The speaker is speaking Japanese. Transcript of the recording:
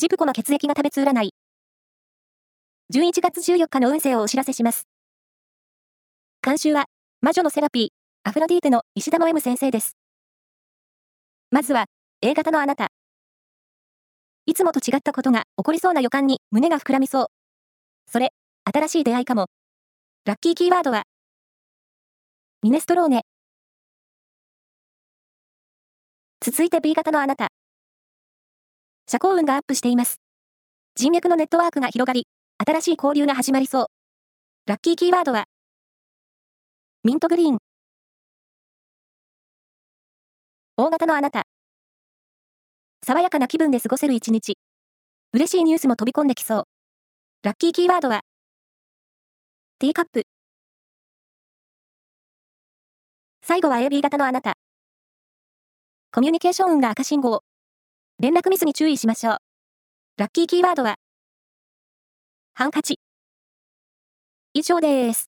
ジプコの血液が食べつ占い。11月14日の運勢をお知らせします。監修は、魔女のセラピー、アフロディーテの石田の M 先生です。まずは、A 型のあなた。いつもと違ったことが起こりそうな予感に胸が膨らみそう。それ、新しい出会いかも。ラッキーキーワードは、ミネストローネ。続いて B 型のあなた。社交運がアップしています。人脈のネットワークが広がり、新しい交流が始まりそう。ラッキーキーワードは、ミントグリーン。大型のあなた。爽やかな気分で過ごせる一日。嬉しいニュースも飛び込んできそう。ラッキーキーワードは、ティーカップ。最後は AB 型のあなた。コミュニケーション運が赤信号。連絡ミスに注意しましょう。ラッキーキーワードは、ハンカチ。以上です。